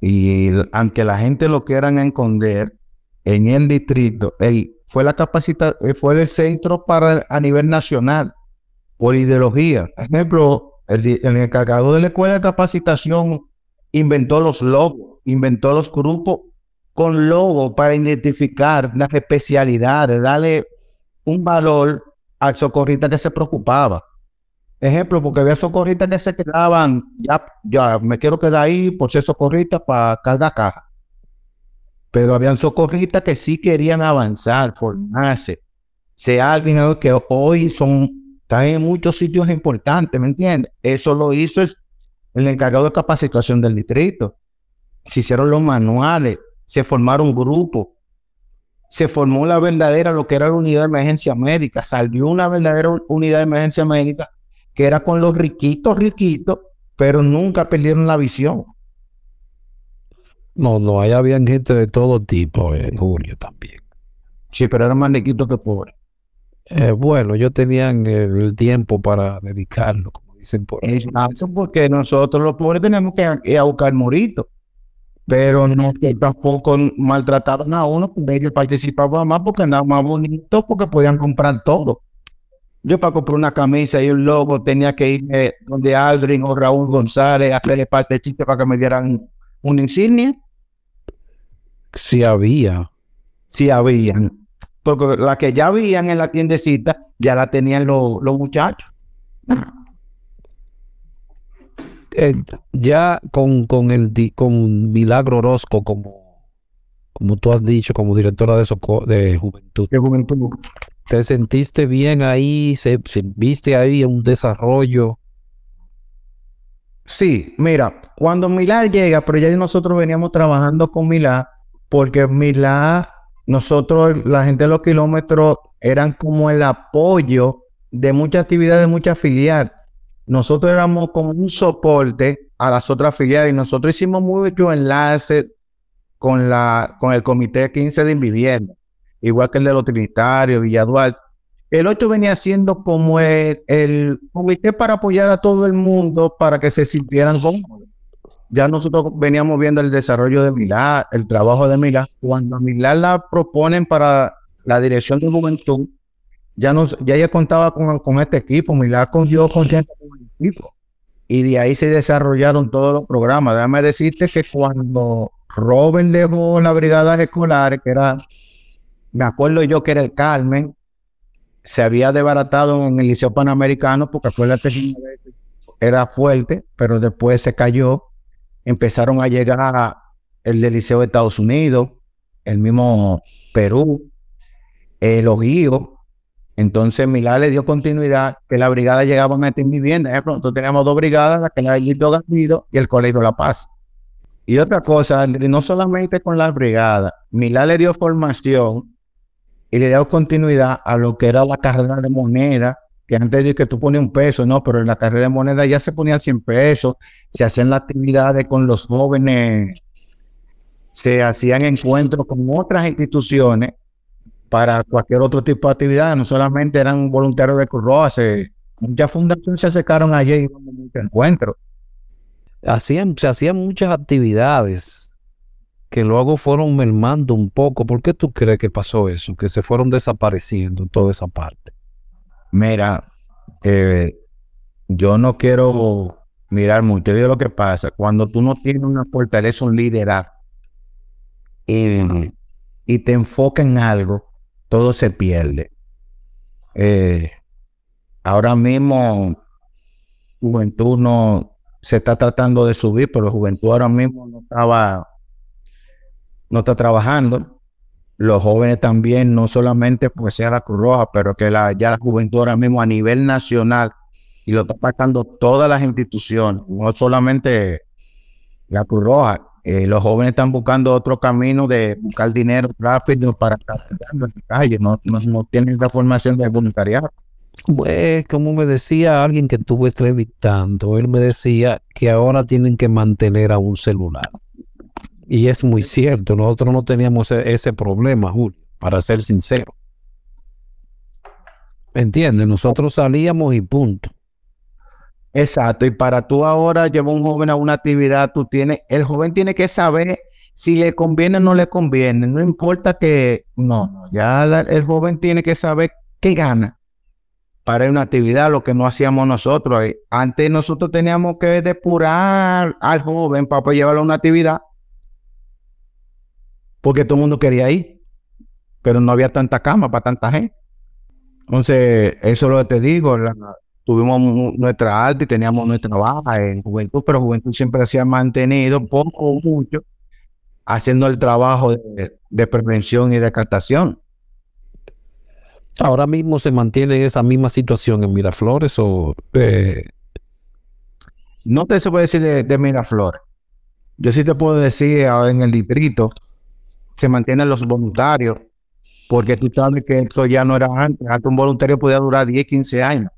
y aunque la gente lo quieran esconder, en el distrito, fue la capacita eh, fue el centro para a nivel nacional por ideología. Por ejemplo, el, el encargado de la escuela de capacitación inventó los logos, inventó los grupos con logos para identificar las especialidades, darle un valor al socorrista que se preocupaba. Ejemplo, porque había socorristas que se quedaban, ya, ya me quiero quedar ahí por ser socorrista para cargar caja. Pero habían socorristas que sí querían avanzar, formarse. Sea alguien que hoy son, están en muchos sitios importantes, ¿me entiendes? Eso lo hizo el encargado de capacitación del distrito. Se hicieron los manuales, se formaron grupos, se formó la verdadera, lo que era la unidad de emergencia médica, salió una verdadera unidad de emergencia médica que era con los riquitos, riquitos, pero nunca perdieron la visión. No, no, ahí había gente de todo tipo en Julio también. Sí, pero eran más riquitos que pobres. Eh, bueno, ellos tenían el tiempo para dedicarlo, como dicen por ahí. Exacto, porque nosotros los pobres tenemos que ir a buscar moritos. Pero no tampoco maltrataban a uno, porque ellos participaban más porque andaban más bonitos, porque podían comprar todo. Yo para comprar una camisa y un logo tenía que ir donde Aldrin o Raúl González a hacerle parte de chiste para que me dieran una insignia. Sí había. Sí habían. Porque la que ya habían en la tiendecita ya la tenían los, los muchachos. Eh, ya con, con el con Milagro Orozco como, como tú has dicho, como directora de, soco- de juventud, De juventud. ¿te sentiste bien ahí? ¿Se, se- viste ahí un desarrollo? Sí, mira, cuando Milá llega, pero ya nosotros veníamos trabajando con Milá, porque Milá, nosotros, la gente de los kilómetros, eran como el apoyo de muchas actividades, de muchas filiales. Nosotros éramos como un soporte a las otras filiales y nosotros hicimos mucho enlace con, la, con el Comité 15 de Invivienda, igual que el de los Trinitarios, Villadual. El 8 venía siendo como el, comité para apoyar a todo el mundo para que se sintieran cómodos. Ya nosotros veníamos viendo el desarrollo de Milá, el trabajo de Milá. Cuando Milá la proponen para la dirección de juventud, ya, nos, ya ella contaba con, con este equipo. Milá cogió confianza con el equipo. Y de ahí se desarrollaron todos los programas. Déjame decirte que cuando Robert dejó la brigada escolar, que era, me acuerdo yo que era el Carmen, se había desbaratado en el Liceo Panamericano porque vez que era fuerte, pero después se cayó. Empezaron a llegar el del Liceo de Estados Unidos, el mismo Perú, el Ojío. Entonces Milá le dio continuidad que la brigada llegaba a en vivienda. De pronto teníamos dos brigadas, la que era el Garrido y el Colegio La Paz. Y otra cosa, no solamente con las brigadas, Milá le dio formación y le dio continuidad a lo que era la carrera de moneda, que antes de que tú ponías un peso, no, pero en la carrera de moneda ya se ponían 100 pesos, se hacían las actividades con los jóvenes, se hacían encuentros con otras instituciones para cualquier otro tipo de actividad, no solamente eran voluntarios de Cruz se- muchas fundaciones se acercaron allí y muchos encuentros. Hacían, se hacían muchas actividades que luego fueron mermando un poco. ¿Por qué tú crees que pasó eso? Que se fueron desapareciendo toda esa parte. Mira, eh, yo no quiero mirar mucho. Yo lo que pasa, cuando tú no tienes una fortaleza, un liderazgo, y, y te enfocas en algo, todo se pierde. Eh, ahora mismo, Juventud no se está tratando de subir, pero Juventud ahora mismo no estaba, no está trabajando los jóvenes también, no solamente pues sea la Cruz Roja, pero que la, ya la juventud ahora mismo a nivel nacional, y lo está atacando todas las instituciones, no solamente la Cruz Roja, eh, los jóvenes están buscando otro camino de buscar dinero rápido para estar en la calle, no, no, no tienen la formación de voluntariado. Pues, como me decía alguien que estuve entrevistando, él me decía que ahora tienen que mantener a un celular. Y es muy cierto, nosotros no teníamos e- ese problema, Julio, para ser sincero. ¿Entiendes? Nosotros salíamos y punto. Exacto, y para tú ahora llevar un joven a una actividad, tú tienes, el joven tiene que saber si le conviene o no le conviene, no importa que, no, ya el joven tiene que saber qué gana para una actividad, lo que no hacíamos nosotros. Eh, Antes nosotros teníamos que depurar al joven para poder llevarlo a una actividad, porque todo el mundo quería ir, pero no había tanta cama para tanta gente. Entonces, eso es lo que te digo, la- tuvimos nuestra alta y teníamos nuestra baja en juventud, pero juventud siempre se ha mantenido poco o mucho haciendo el trabajo de, de prevención y de captación. Ahora mismo se mantiene esa misma situación en Miraflores o eh, No te se puede decir de, de Miraflores. Yo sí te puedo decir en el distrito se mantienen los voluntarios, porque tú sabes que esto ya no era antes. Antes un voluntario podía durar 10, 15 años.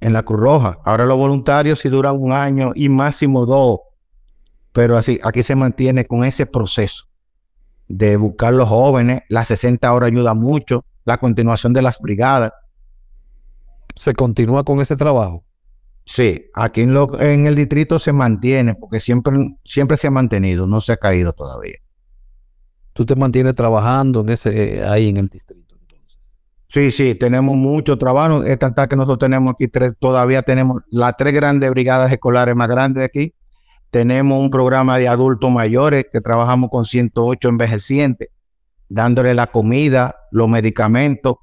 En la Cruz Roja. Ahora los voluntarios sí duran un año y máximo dos, pero así, aquí se mantiene con ese proceso de buscar los jóvenes. Las 60 horas ayuda mucho, la continuación de las brigadas. ¿Se continúa con ese trabajo? Sí, aquí en, lo, en el distrito se mantiene, porque siempre, siempre se ha mantenido, no se ha caído todavía. ¿Tú te mantienes trabajando en ese, ahí en el distrito? Sí, sí, tenemos mucho trabajo. Es tanta que nosotros tenemos aquí tres, todavía tenemos las tres grandes brigadas escolares más grandes aquí. Tenemos un programa de adultos mayores que trabajamos con 108 envejecientes, dándole la comida, los medicamentos.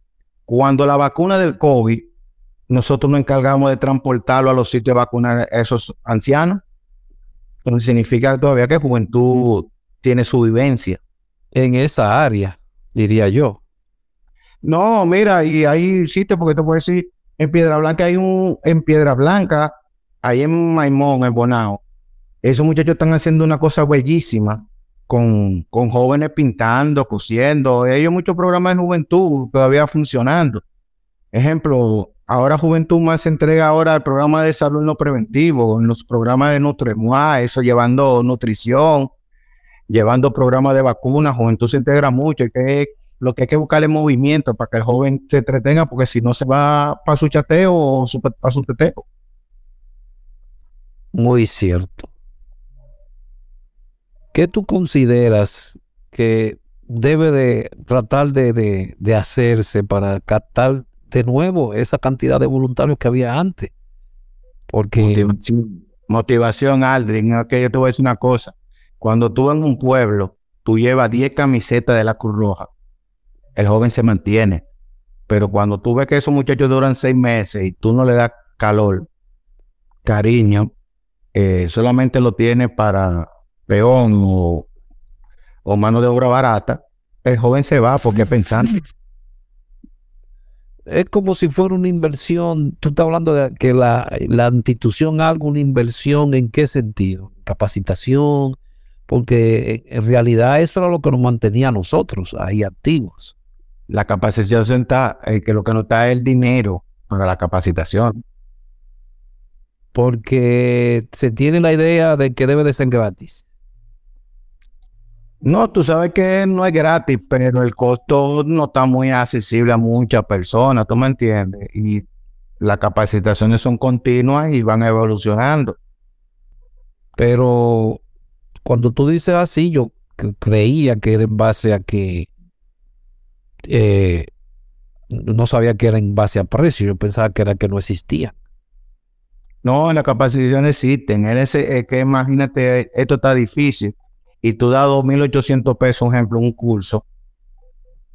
Cuando la vacuna del COVID nosotros nos encargamos de transportarlo a los sitios de vacunar a esos ancianos. Entonces significa todavía que juventud tiene su vivencia. En esa área, diría yo. No, mira, y hay sitios, porque te puedo decir, en Piedra Blanca hay un, en Piedra Blanca, ahí en Maimón, en Bonao, esos muchachos están haciendo una cosa bellísima con, con jóvenes pintando, cosiendo, ellos muchos programas de juventud todavía funcionando. Ejemplo, ahora Juventud Más se entrega ahora al programa de salud no preventivo, en los programas de Nutremua, eso llevando nutrición, llevando programas de vacunas, Juventud se integra mucho, y que lo que hay que buscar es movimiento para que el joven se entretenga, porque si no se va para su chateo o para su teteo. Muy cierto. ¿Qué tú consideras que debe de tratar de, de hacerse para captar de nuevo esa cantidad de voluntarios que había antes. Porque... Motivación, Aldrin. que yo te voy a decir una cosa. Cuando tú en un pueblo, tú llevas 10 camisetas de la Cruz Roja, el joven se mantiene. Pero cuando tú ves que esos muchachos duran seis meses y tú no le das calor, cariño, eh, solamente lo tienes para peón o, mano de obra barata, el joven se va porque es pensante es como si fuera una inversión. Tú estás hablando de que la, institución haga una inversión en qué sentido? Capacitación, porque en realidad eso era lo que nos mantenía a nosotros ahí activos. La capacitación está, eh, que lo que no está es el dinero para la capacitación. Porque se tiene la idea de que debe de ser gratis. No, tú sabes que no es gratis, pero el costo no está muy accesible a muchas personas, ¿tú me entiendes? Y las capacitaciones son continuas y van evolucionando. Pero cuando tú dices así, yo creía que era en base a que eh, no sabía que era en base a precio, yo pensaba que era que no existía. No, las capacitaciones existen. En ese, es que imagínate, esto está difícil y tú das 2.800 pesos, ejemplo, un curso,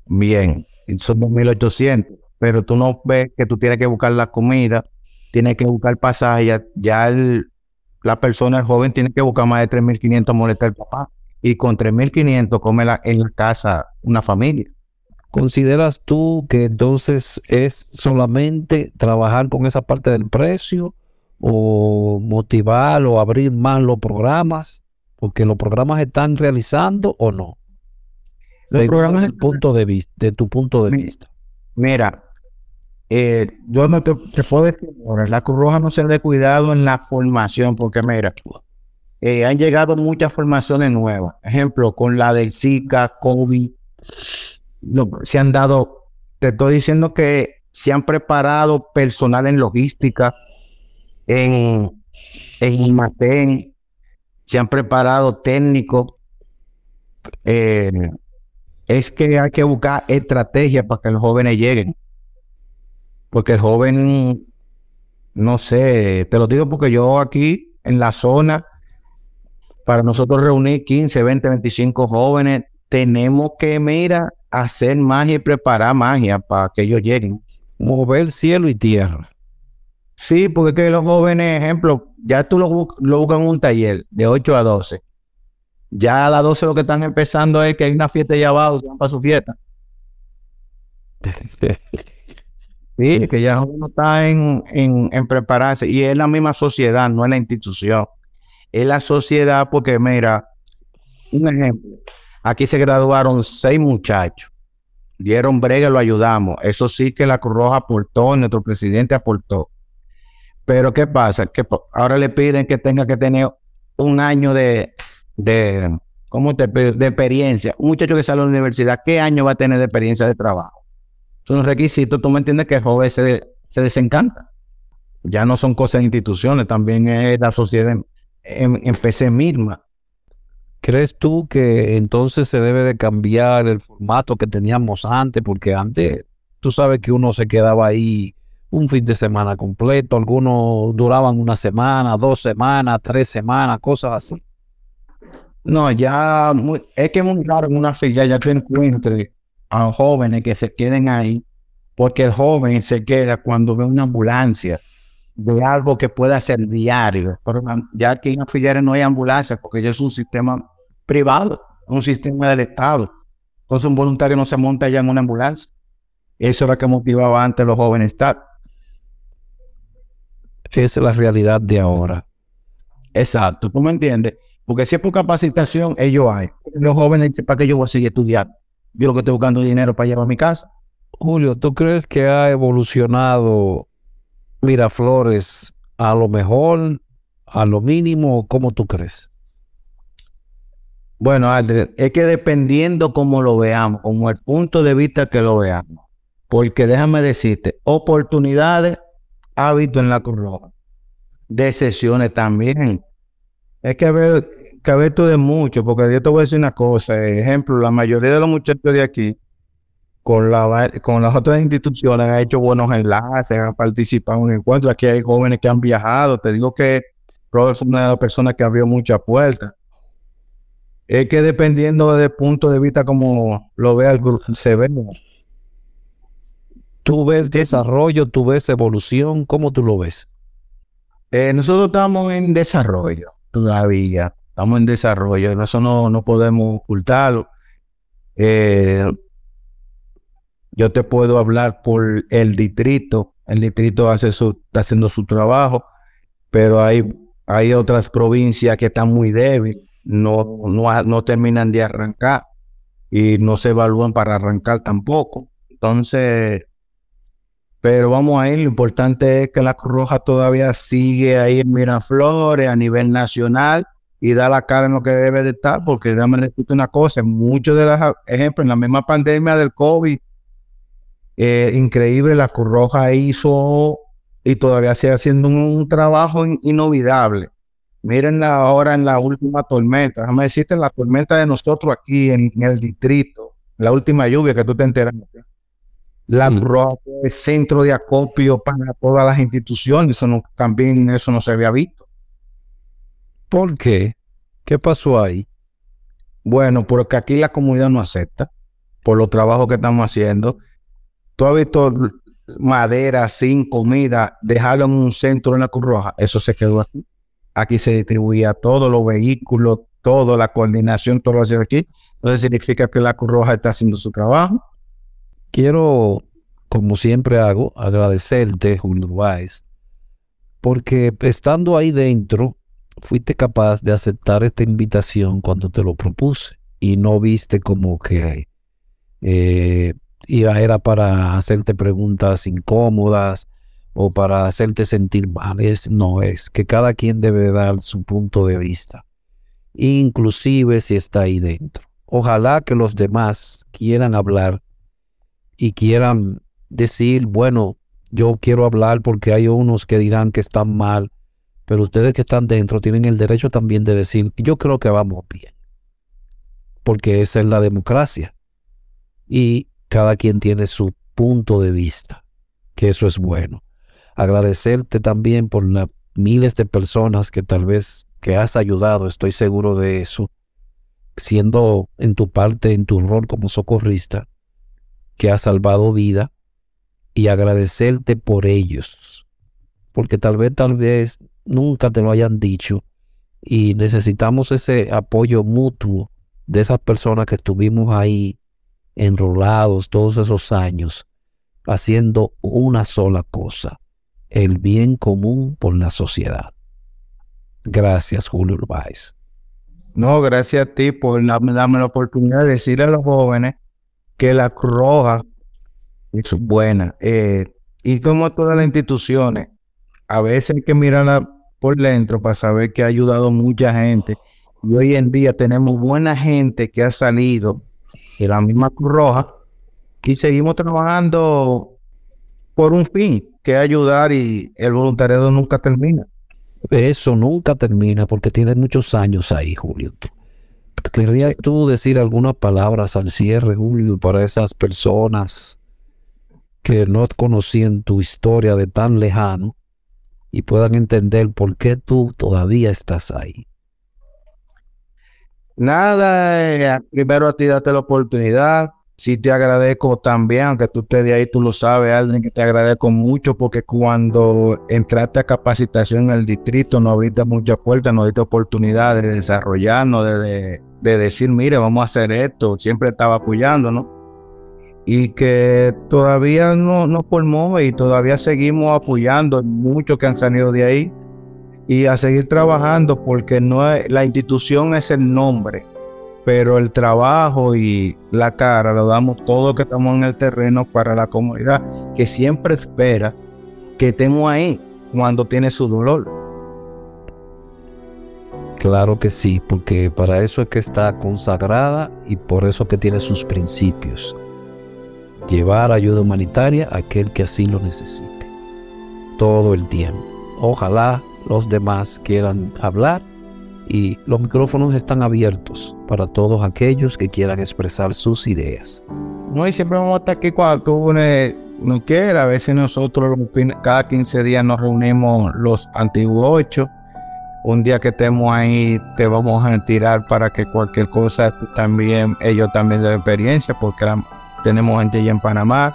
bien, son 2.800, pero tú no ves que tú tienes que buscar la comida, tienes que buscar pasaje, ya, la persona, el joven, tiene que buscar más de 3.500 molestar al papá, y con 3.500 come en la casa una familia. ¿Consideras tú que entonces es solamente trabajar con esa parte del precio o motivar o abrir más los programas? porque los programas están realizando o no. Los programas punto de vista, de tu punto de vista. Mira, eh, yo no te, puedo decir, la Cruz Roja no se ha cuidado en la formación, porque mira, eh, han llegado muchas formaciones nuevas. Ejemplo, con la del Zika, COVID, se han dado, te estoy diciendo que se han preparado personal en logística, en, en IMATEN, se han preparado técnicos. Eh, es que hay que buscar estrategias para que los jóvenes lleguen. Porque el joven, no sé, te lo digo porque yo aquí en la zona, para nosotros reunir 15, 20, 25 jóvenes, tenemos que, mira, hacer magia y preparar magia para que ellos lleguen. Mover cielo y tierra. Sí, porque que los jóvenes, ejemplo, ya tú lo, buscas en un taller de 8 a 12. Ya a las 12 lo que están empezando es que hay una fiesta allá abajo, se van para su fiesta. sí, que ya uno está en, en, prepararse. Y es la misma sociedad, no es la institución. Es la sociedad porque, mira, un ejemplo. Aquí se graduaron seis muchachos. Dieron brega, lo ayudamos. Eso sí que la Cruz Roja aportó, nuestro presidente aportó Pero ¿qué pasa? Que ahora le piden que tenga que tener un año de, de, ¿cómo te de experiencia. Un muchacho que sale a la universidad, ¿qué año va a tener de experiencia de trabajo? Son requisitos, tú me entiendes que el joven se, se desencanta. Ya no son cosas de instituciones, también es la sociedad en, en PC misma. ¿Crees tú que entonces se debe de cambiar el formato que teníamos antes? Porque antes, tú sabes que uno se quedaba ahí un fin de semana completo, algunos duraban una semana, dos semanas, tres semanas, cosas así. No, ya es que es muy raro en una fila ya te encuentres a jóvenes que se queden ahí, porque el joven se queda cuando ve una ambulancia de algo que pueda ser diario. Ya aquí en fila no hay ambulancia, porque ya es un sistema privado, un sistema del Estado. Entonces un voluntario no se monta ya en una ambulancia. Eso era lo que motivaba antes a los jóvenes estar es la realidad de ahora. Exacto, tú me entiendes. Porque si es por capacitación, ellos hay. Los jóvenes dicen, ¿para qué yo voy a seguir estudiando? Yo lo que estoy buscando dinero para llevar a mi casa. Julio, ¿tú crees que ha evolucionado Miraflores a lo mejor, a lo mínimo? ¿Cómo tú crees? Bueno, Andrés, es que dependiendo cómo lo veamos, como el punto de vista que lo veamos. Porque déjame decirte, oportunidades hábito en la Cruz Roja. De sesiones también. Es que haber, que haber todo de mucho, porque yo te voy a decir una cosa. Ejemplo, la mayoría de los muchachos de aquí, con, la, con las otras instituciones, han hecho buenos enlaces, han participado en encuentros. Aquí hay jóvenes que han viajado. Te digo que Robert es una de las personas que abrió muchas puertas. Es que dependiendo del punto de vista como lo vea el grupo, se ve. ¿Tú ves desarrollo, tú ves evolución? ¿Cómo tú lo ves? Eh, nosotros estamos en desarrollo todavía. Estamos en desarrollo. Eso no, no podemos ocultarlo. Eh, yo te puedo hablar por el distrito. El distrito hace su, está haciendo su trabajo, pero hay, hay otras provincias que están muy débiles, no, no, no terminan de arrancar y no se evalúan para arrancar tampoco. Entonces, pero vamos a ir, lo importante es que la Cruz Roja todavía sigue ahí en Miraflores a nivel nacional y da la cara en lo que debe de estar, porque déjame decirte una cosa, muchos de los ejemplos, en la misma pandemia del COVID, eh, increíble, la Cruz Roja hizo y todavía sigue haciendo un, trabajo inolvidable. Miren ahora en la última tormenta, déjame decirte, la tormenta de nosotros aquí en, en el distrito, la última lluvia que tú te enteraste la Roja es centro de acopio para todas las instituciones. Eso no, también eso no se había visto. ¿Por qué? ¿Qué pasó ahí? Bueno, porque aquí la comunidad no acepta por los trabajos que estamos haciendo. Tú has visto madera sin comida, dejarlo en un centro en la Cruz Roja. Eso se quedó aquí. Aquí se distribuía todos los vehículos, toda la coordinación, todo lo hace aquí. Entonces significa que la Cruz Roja está haciendo su trabajo Quiero, como siempre hago, agradecerte, Julio Weiss, porque estando ahí dentro, fuiste capaz de aceptar esta invitación cuando te lo propuse y no viste como que eh, era para hacerte preguntas incómodas o para hacerte sentir mal. Es, no es que cada quien debe dar su punto de vista, inclusive si está ahí dentro. Ojalá que los demás quieran hablar y quieran decir, bueno, yo quiero hablar porque hay unos que dirán que están mal, pero ustedes que están dentro tienen el derecho también de decir, yo creo que vamos bien, porque esa es la democracia. Y cada quien tiene su punto de vista, que eso es bueno. Agradecerte también por las miles de personas que tal vez que has ayudado, estoy seguro de eso, siendo en tu parte, en tu rol como socorrista, que ha salvado vida y agradecerte por ellos. Porque tal vez, tal vez nunca te lo hayan dicho y necesitamos ese apoyo mutuo de esas personas que estuvimos ahí enrolados todos esos años haciendo una sola cosa, el bien común por la sociedad. Gracias, Julio Urbáez. No, gracias a ti por darme la oportunidad de decirle a los jóvenes que la Roja es buena. Eh, y como todas las instituciones, a veces hay que mirarla por dentro para saber que ha ayudado mucha gente. Y hoy en día tenemos buena gente que ha salido de la misma Cruz Roja y seguimos trabajando por un fin, que ayudar y el voluntariado nunca termina. Eso nunca termina porque tiene muchos años ahí, Julio. ¿Querrías tú decir algunas palabras al cierre, Julio, para esas personas que no conocían tu historia de tan lejano y puedan entender por qué tú todavía estás ahí? Nada, eh, primero a ti date la oportunidad. Sí te agradezco también, aunque tú estés de ahí, tú lo sabes, alguien que te agradezco mucho porque cuando entraste a capacitación en el distrito no abriste muchas puertas, no diste oportunidad de desarrollarnos, de, de, decir, mire, vamos a hacer esto. Siempre estaba apoyando, ¿no? y que todavía no nos formó y todavía seguimos apoyando muchos que han salido de ahí y a seguir trabajando porque no la institución es el nombre, pero el trabajo y la cara lo damos todo que estamos en el terreno para la comunidad que siempre espera que estemos ahí cuando tiene su dolor. Claro que sí, porque para eso es que está consagrada y por eso que tiene sus principios llevar ayuda humanitaria a aquel que así lo necesite. Todo el tiempo. Ojalá los demás quieran hablar y los micrófonos están abiertos para todos aquellos que quieran expresar sus ideas. No, y siempre vamos a estar aquí cuando tú no quieras. A veces nosotros cada 15 días nos reunimos los antiguos ocho. Un día que estemos ahí te vamos a tirar para que cualquier cosa también, ellos también de experiencia, porque tenemos gente allá en Panamá,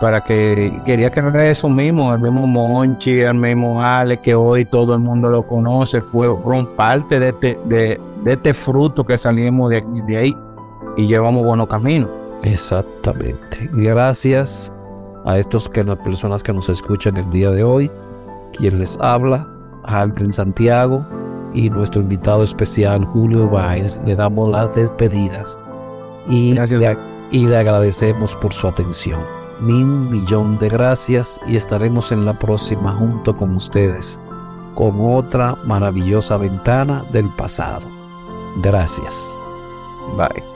para que quería que era eso mismo, el mismo Monchi, el mismo Ale, que hoy todo el mundo lo conoce, fueron parte de este, de, este fruto que salimos de, de ahí y llevamos buenos caminos. Exactamente. Gracias a estos que las personas que nos escuchan el día de hoy, quien les habla, Aldrin Santiago y nuestro invitado especial Julio Baez, le damos las despedidas y le agradecemos por su atención. Mil millón de gracias y estaremos en la próxima junto con ustedes con otra maravillosa ventana del pasado. Gracias. Bye.